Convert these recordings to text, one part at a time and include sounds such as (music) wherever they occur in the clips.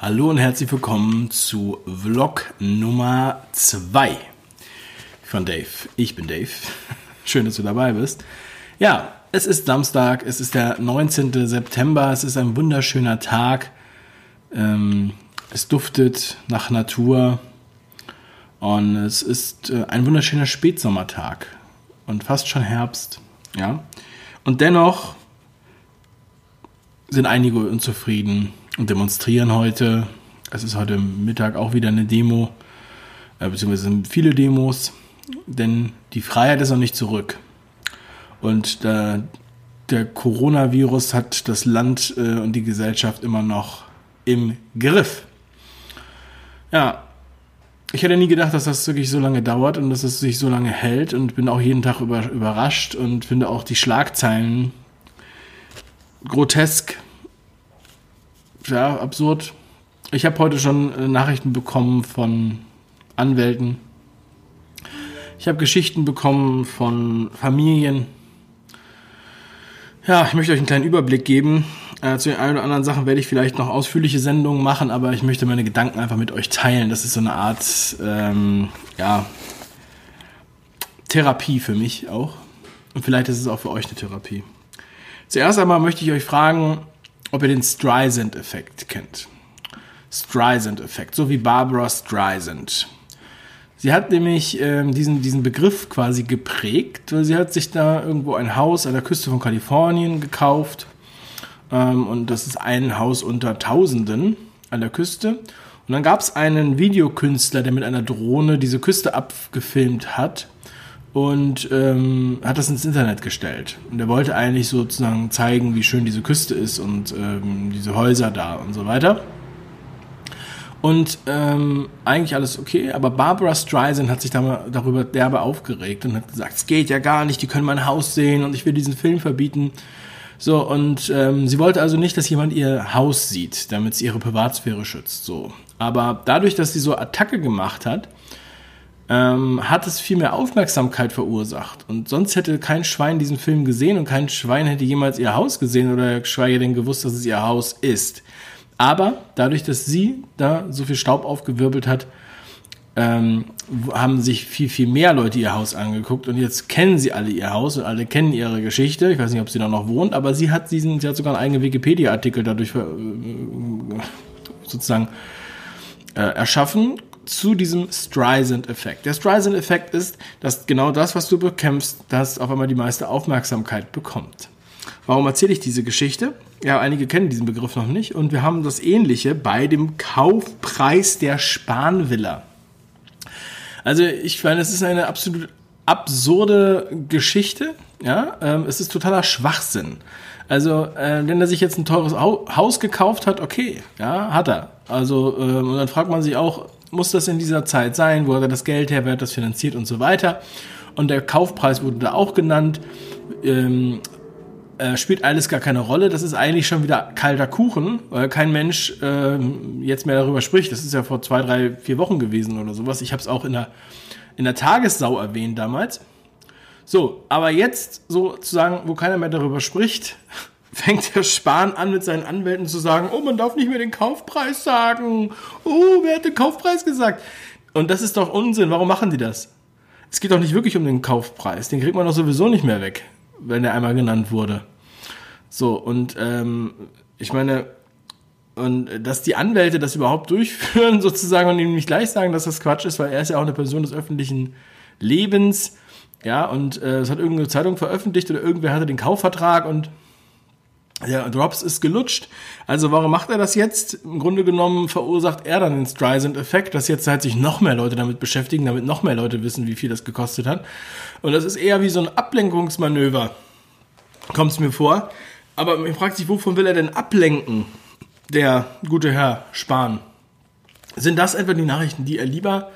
Hallo und herzlich willkommen zu Vlog Nummer 2 von Dave. Ich bin Dave. (laughs) Schön, dass du dabei bist. Ja, es ist Samstag, es ist der 19. September, es ist ein wunderschöner Tag. Ähm, es duftet nach Natur und es ist äh, ein wunderschöner Spätsommertag und fast schon Herbst. Ja, und dennoch sind einige unzufrieden und demonstrieren heute. Es ist heute Mittag auch wieder eine Demo, äh, beziehungsweise viele Demos, denn die Freiheit ist noch nicht zurück. Und äh, der Coronavirus hat das Land äh, und die Gesellschaft immer noch im Griff. Ja, ich hätte nie gedacht, dass das wirklich so lange dauert und dass es sich so lange hält und bin auch jeden Tag über, überrascht und finde auch die Schlagzeilen grotesk, ja, absurd. Ich habe heute schon äh, Nachrichten bekommen von Anwälten. Ich habe Geschichten bekommen von Familien. Ja, ich möchte euch einen kleinen Überblick geben. Äh, zu den ein oder anderen Sachen werde ich vielleicht noch ausführliche Sendungen machen, aber ich möchte meine Gedanken einfach mit euch teilen. Das ist so eine Art, ähm, ja, Therapie für mich auch. Und vielleicht ist es auch für euch eine Therapie. Zuerst einmal möchte ich euch fragen, ob ihr den Streisand-Effekt kennt. Streisand-Effekt, so wie Barbara Streisand. Sie hat nämlich ähm, diesen, diesen Begriff quasi geprägt, weil sie hat sich da irgendwo ein Haus an der Küste von Kalifornien gekauft. Ähm, und das ist ein Haus unter Tausenden an der Küste. Und dann gab es einen Videokünstler, der mit einer Drohne diese Küste abgefilmt hat und ähm, hat das ins Internet gestellt. Und er wollte eigentlich sozusagen zeigen, wie schön diese Küste ist und ähm, diese Häuser da und so weiter. Und ähm, eigentlich alles okay, aber Barbara Streisand hat sich da darüber derbe aufgeregt und hat gesagt, es geht ja gar nicht, die können mein Haus sehen und ich will diesen Film verbieten. So, und ähm, sie wollte also nicht, dass jemand ihr Haus sieht, damit sie ihre Privatsphäre schützt. So. Aber dadurch, dass sie so Attacke gemacht hat, ähm, hat es viel mehr Aufmerksamkeit verursacht. Und sonst hätte kein Schwein diesen Film gesehen und kein Schwein hätte jemals ihr Haus gesehen oder geschweige denn gewusst, dass es ihr Haus ist. Aber dadurch, dass sie da so viel Staub aufgewirbelt hat, ähm, haben sich viel, viel mehr Leute ihr Haus angeguckt und jetzt kennen sie alle ihr Haus und alle kennen ihre Geschichte. Ich weiß nicht, ob sie da noch wohnt, aber sie hat diesen, sie hat sogar einen eigenen Wikipedia-Artikel dadurch äh, sozusagen äh, erschaffen zu diesem Streisand-Effekt. Der Streisand-Effekt ist, dass genau das, was du bekämpfst, das auf einmal die meiste Aufmerksamkeit bekommt. Warum erzähle ich diese Geschichte? Ja, einige kennen diesen Begriff noch nicht und wir haben das Ähnliche bei dem Kaufpreis der Spanvilla. Also ich meine, es ist eine absolut absurde Geschichte. Ja, ähm, es ist totaler Schwachsinn. Also, äh, wenn er sich jetzt ein teures Haus gekauft hat, okay, ja, hat er. Also, ähm, und dann fragt man sich auch, muss das in dieser Zeit sein, wo er das Geld her, wer hat das finanziert und so weiter. Und der Kaufpreis wurde da auch genannt. Ähm, äh, spielt alles gar keine Rolle. Das ist eigentlich schon wieder kalter Kuchen, weil kein Mensch äh, jetzt mehr darüber spricht. Das ist ja vor zwei, drei, vier Wochen gewesen oder sowas. Ich habe es auch in der, in der Tagessau erwähnt damals. So, aber jetzt sozusagen, wo keiner mehr darüber spricht, fängt der Spahn an mit seinen Anwälten zu sagen, oh, man darf nicht mehr den Kaufpreis sagen. Oh, wer hat den Kaufpreis gesagt? Und das ist doch Unsinn. Warum machen die das? Es geht doch nicht wirklich um den Kaufpreis. Den kriegt man doch sowieso nicht mehr weg, wenn der einmal genannt wurde. So, und ähm, ich meine, und dass die Anwälte das überhaupt (laughs) durchführen, sozusagen, und ihm nicht gleich sagen, dass das Quatsch ist, weil er ist ja auch eine Person des öffentlichen Lebens. Ja, und äh, es hat irgendeine Zeitung veröffentlicht oder irgendwer hatte den Kaufvertrag und der Drops ist gelutscht. Also warum macht er das jetzt? Im Grunde genommen verursacht er dann den Streisand-Effekt, dass jetzt halt sich noch mehr Leute damit beschäftigen, damit noch mehr Leute wissen, wie viel das gekostet hat. Und das ist eher wie so ein Ablenkungsmanöver, kommt es mir vor. Aber man fragt sich, wovon will er denn ablenken, der gute Herr Spahn? Sind das etwa die Nachrichten, die er lieber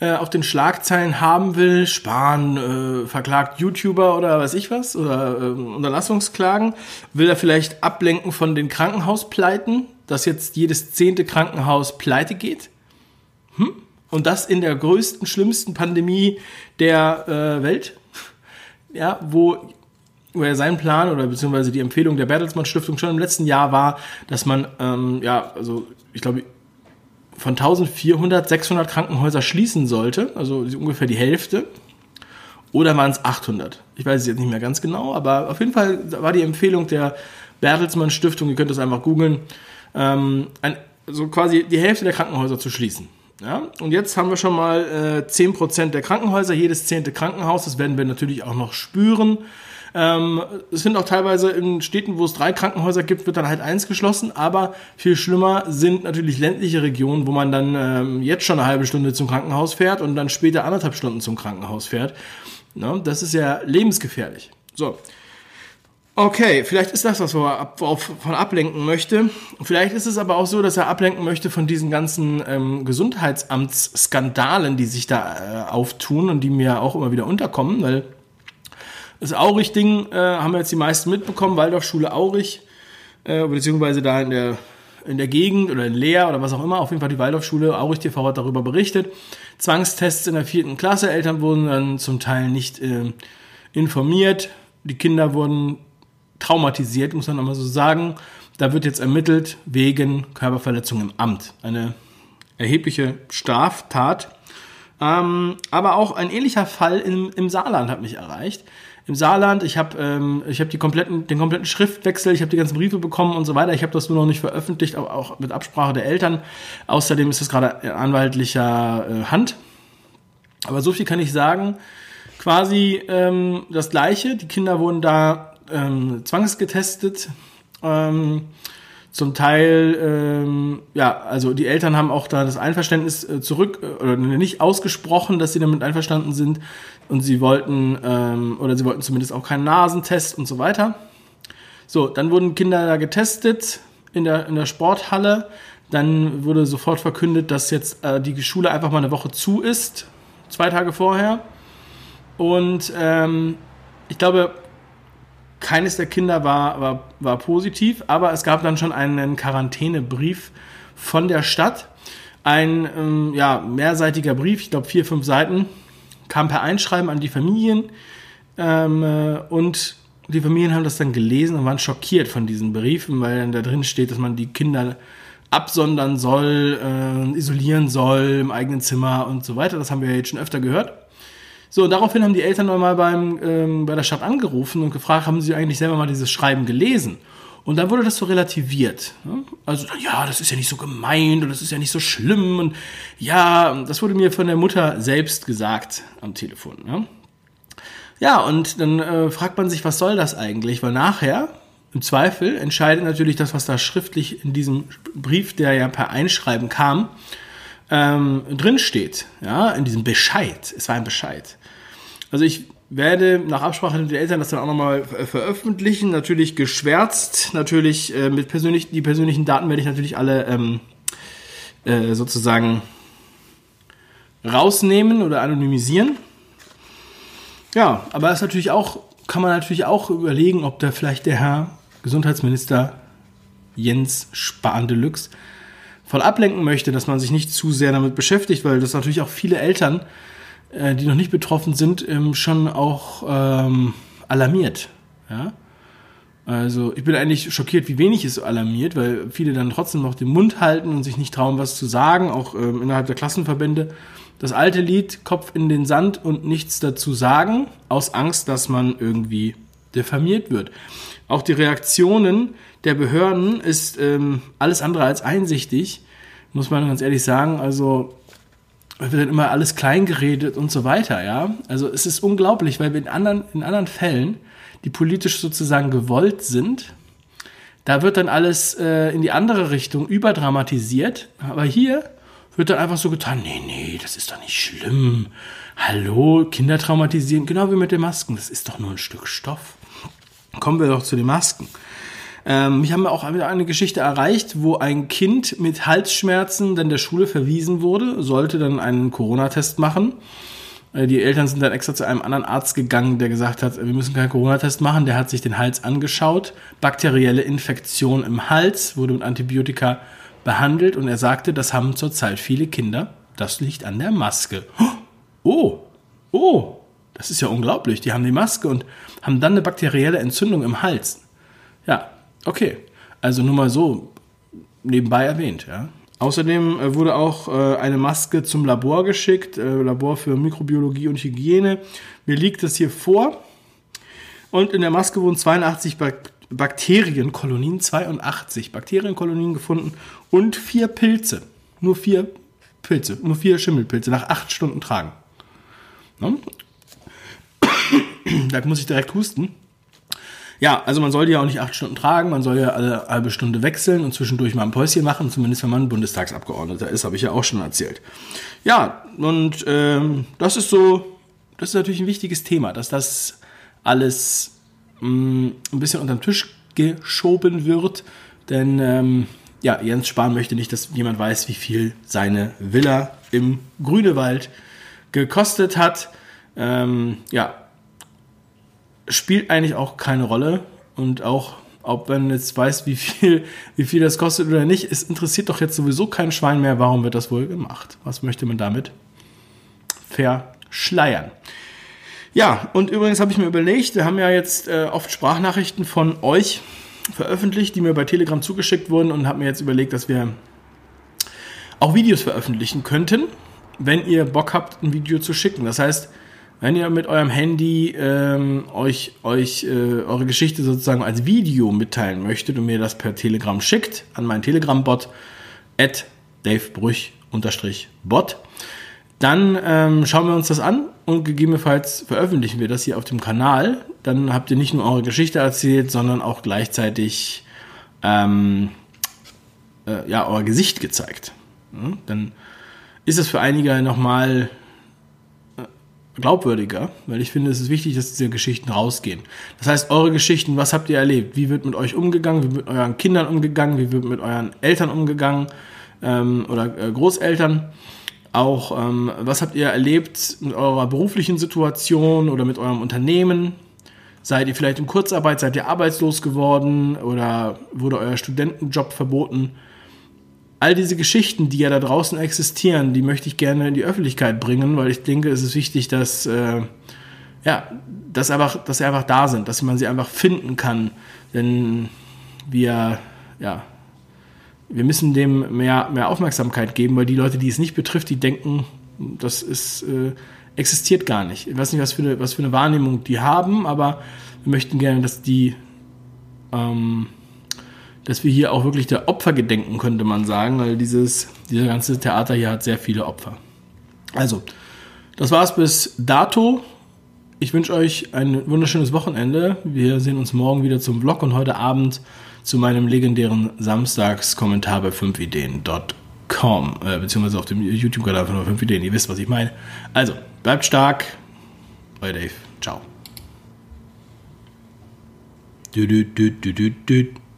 äh, auf den Schlagzeilen haben will, Spahn äh, verklagt YouTuber oder weiß ich was, oder äh, Unterlassungsklagen, will er vielleicht ablenken von den Krankenhauspleiten, dass jetzt jedes zehnte Krankenhaus pleite geht? Hm? Und das in der größten, schlimmsten Pandemie der äh, Welt? Ja, wo wo er sein Plan oder beziehungsweise die Empfehlung der Bertelsmann Stiftung schon im letzten Jahr war, dass man, ähm, ja, also ich glaube, von 1400, 600 Krankenhäuser schließen sollte, also ungefähr die Hälfte. Oder waren es 800? Ich weiß es jetzt nicht mehr ganz genau, aber auf jeden Fall war die Empfehlung der Bertelsmann Stiftung, ihr könnt das einfach googeln, ähm, so quasi die Hälfte der Krankenhäuser zu schließen. Ja? Und jetzt haben wir schon mal äh, 10% der Krankenhäuser, jedes zehnte Krankenhaus, das werden wir natürlich auch noch spüren. Ähm, es sind auch teilweise in Städten, wo es drei Krankenhäuser gibt, wird dann halt eins geschlossen. Aber viel schlimmer sind natürlich ländliche Regionen, wo man dann ähm, jetzt schon eine halbe Stunde zum Krankenhaus fährt und dann später anderthalb Stunden zum Krankenhaus fährt. Na, das ist ja lebensgefährlich. So. Okay, vielleicht ist das was, er ab, von ablenken möchte. Vielleicht ist es aber auch so, dass er ablenken möchte von diesen ganzen ähm, Gesundheitsamtsskandalen, die sich da äh, auftun und die mir auch immer wieder unterkommen, weil das Aurich-Ding äh, haben wir jetzt die meisten mitbekommen, Waldorfschule Aurich, äh, beziehungsweise da in der, in der Gegend oder in Leer oder was auch immer, auf jeden Fall die Waldorfschule Aurich TV hat darüber berichtet. Zwangstests in der vierten Klasse, Eltern wurden dann zum Teil nicht äh, informiert, die Kinder wurden traumatisiert, muss man nochmal so sagen. Da wird jetzt ermittelt wegen Körperverletzung im Amt. Eine erhebliche Straftat. Ähm, aber auch ein ähnlicher Fall im, im Saarland hat mich erreicht im Saarland. Ich habe ähm, ich hab die kompletten, den kompletten Schriftwechsel, ich habe die ganzen Briefe bekommen und so weiter. Ich habe das nur noch nicht veröffentlicht, aber auch mit Absprache der Eltern. Außerdem ist es gerade in anwaltlicher äh, Hand. Aber so viel kann ich sagen. Quasi ähm, das Gleiche. Die Kinder wurden da ähm, zwangsgetestet. Ähm, zum Teil, ähm, ja, also die Eltern haben auch da das Einverständnis äh, zurück äh, oder nicht ausgesprochen, dass sie damit einverstanden sind und sie wollten ähm, oder sie wollten zumindest auch keinen Nasentest und so weiter. So, dann wurden Kinder da getestet in der in der Sporthalle. Dann wurde sofort verkündet, dass jetzt äh, die Schule einfach mal eine Woche zu ist, zwei Tage vorher. Und ähm, ich glaube, keines der Kinder war, war, war positiv, aber es gab dann schon einen Quarantänebrief von der Stadt. Ein ähm, ja, mehrseitiger Brief, ich glaube vier, fünf Seiten, kam per Einschreiben an die Familien ähm, äh, und die Familien haben das dann gelesen und waren schockiert von diesen Briefen, weil dann da drin steht, dass man die Kinder absondern soll, äh, isolieren soll im eigenen Zimmer und so weiter. Das haben wir ja jetzt schon öfter gehört. So, daraufhin haben die Eltern nochmal beim, ähm, bei der Stadt angerufen und gefragt, haben sie eigentlich selber mal dieses Schreiben gelesen? Und dann wurde das so relativiert. Ne? Also, ja, das ist ja nicht so gemeint und das ist ja nicht so schlimm. Und ja, das wurde mir von der Mutter selbst gesagt am Telefon. Ne? Ja, und dann äh, fragt man sich, was soll das eigentlich? Weil nachher, im Zweifel, entscheidet natürlich das, was da schriftlich in diesem Brief, der ja per Einschreiben kam, ähm, drin steht, ja, in diesem Bescheid. Es war ein Bescheid. Also ich werde nach Absprache mit den Eltern das dann auch nochmal veröffentlichen. Natürlich geschwärzt, natürlich äh, mit persönlich, die persönlichen Daten werde ich natürlich alle ähm, äh, sozusagen rausnehmen oder anonymisieren. Ja, aber es natürlich auch, kann man natürlich auch überlegen, ob da vielleicht der Herr Gesundheitsminister Jens Spahn Deluxe voll ablenken möchte, dass man sich nicht zu sehr damit beschäftigt, weil das natürlich auch viele Eltern, äh, die noch nicht betroffen sind, ähm, schon auch ähm, alarmiert. Ja? Also ich bin eigentlich schockiert, wie wenig es alarmiert, weil viele dann trotzdem noch den Mund halten und sich nicht trauen, was zu sagen, auch ähm, innerhalb der Klassenverbände. Das alte Lied, Kopf in den Sand und nichts dazu sagen, aus Angst, dass man irgendwie diffamiert wird. Auch die Reaktionen der Behörden ist ähm, alles andere als einsichtig, muss man ganz ehrlich sagen. Also wird dann immer alles klein geredet und so weiter, ja. Also es ist unglaublich, weil wir in anderen, in anderen Fällen, die politisch sozusagen gewollt sind, da wird dann alles äh, in die andere Richtung überdramatisiert. Aber hier wird dann einfach so getan, nee, nee, das ist doch nicht schlimm. Hallo, Kinder traumatisieren, genau wie mit den Masken, das ist doch nur ein Stück Stoff. Kommen wir doch zu den Masken. Ähm, mich haben auch eine Geschichte erreicht, wo ein Kind mit Halsschmerzen dann der Schule verwiesen wurde, sollte dann einen Corona-Test machen. Äh, die Eltern sind dann extra zu einem anderen Arzt gegangen, der gesagt hat, wir müssen keinen Corona-Test machen. Der hat sich den Hals angeschaut. Bakterielle Infektion im Hals, wurde mit Antibiotika behandelt und er sagte, das haben zurzeit viele Kinder. Das liegt an der Maske. Oh, oh, Das ist ja unglaublich. Die haben die Maske und haben dann eine bakterielle Entzündung im Hals. Ja, okay. Also nur mal so nebenbei erwähnt, ja. Außerdem äh, wurde auch äh, eine Maske zum Labor geschickt, äh, Labor für Mikrobiologie und Hygiene. Mir liegt das hier vor. Und in der Maske wurden 82 Bak Bakterienkolonien, 82 Bakterienkolonien gefunden und vier Pilze. Nur vier Pilze, nur vier Schimmelpilze nach acht Stunden tragen. (clears throat) Da muss ich direkt husten. Ja, also man soll die ja auch nicht acht Stunden tragen, man soll ja alle halbe Stunde wechseln und zwischendurch mal ein Päuschen machen, zumindest wenn man Bundestagsabgeordneter ist, habe ich ja auch schon erzählt. Ja, und ähm, das ist so, das ist natürlich ein wichtiges Thema, dass das alles mh, mm, ein bisschen unter den Tisch geschoben wird, denn ähm, ja, Jens Spahn möchte nicht, dass jemand weiß, wie viel seine Villa im Grünewald gekostet hat. Ähm, ja, spielt eigentlich auch keine Rolle. Und auch, ob man jetzt weiß, wie viel, wie viel das kostet oder nicht, es interessiert doch jetzt sowieso kein Schwein mehr, warum wird das wohl gemacht? Was möchte man damit verschleiern? Ja, und übrigens habe ich mir überlegt, wir haben ja jetzt äh, oft Sprachnachrichten von euch veröffentlicht, die mir bei Telegram zugeschickt wurden und habe mir jetzt überlegt, dass wir auch Videos veröffentlichen könnten, wenn ihr Bock habt, ein Video zu schicken. Das heißt, wenn ihr mit eurem Handy ähm, euch, euch äh, eure Geschichte sozusagen als Video mitteilen möchtet und mir das per Telegram schickt an meinen Telegram-Bot at davebrüch-bot, dann ähm, schauen wir uns das an und gegebenenfalls veröffentlichen wir das hier auf dem Kanal. Dann habt ihr nicht nur eure Geschichte erzählt, sondern auch gleichzeitig ähm, äh, ja, euer Gesicht gezeigt. Ja, dann ist es für einige nochmal glaubwürdiger, weil ich finde, es ist wichtig, dass diese Geschichten rausgehen. Das heißt, eure Geschichten, was habt ihr erlebt? Wie wird mit euch umgegangen? Wie wird mit euren Kindern umgegangen? Wie wird mit euren Eltern umgegangen? Ähm, oder äh, Großeltern? Auch, ähm, was habt ihr erlebt mit eurer beruflichen Situation oder mit eurem Unternehmen? Seid ihr vielleicht in Kurzarbeit? Seid ihr arbeitslos geworden? Oder wurde euer Studentenjob verboten? All diese Geschichten, die ja da draußen existieren, die möchte ich gerne in die Öffentlichkeit bringen, weil ich denke, es ist wichtig, dass, äh, ja, dass, einfach, dass sie einfach da sind, dass man sie einfach finden kann. Denn wir, ja, wir müssen dem mehr, mehr Aufmerksamkeit geben, weil die Leute, die es nicht betrifft, die denken, das ist, äh, existiert gar nicht. Ich weiß nicht, was für, eine, was für eine Wahrnehmung die haben, aber wir möchten gerne, dass die ähm, dass wir hier auch wirklich der Opfer gedenken, könnte man sagen, weil dieses, dieser ganze Theater hier hat sehr viele Opfer. Also, das war's bis dato. Ich wünsche euch ein wunderschönes Wochenende. Wir sehen uns morgen wieder zum Vlog und heute Abend zu meinem legendären Samstagskommentar bei 5ideen.com, äh, beziehungsweise auf dem YouTube-Kanal von 5 Ideen. Ihr wisst, was ich meine. Also, bleibt stark. Euer Dave. Ciao. Du, du, du, du, du, du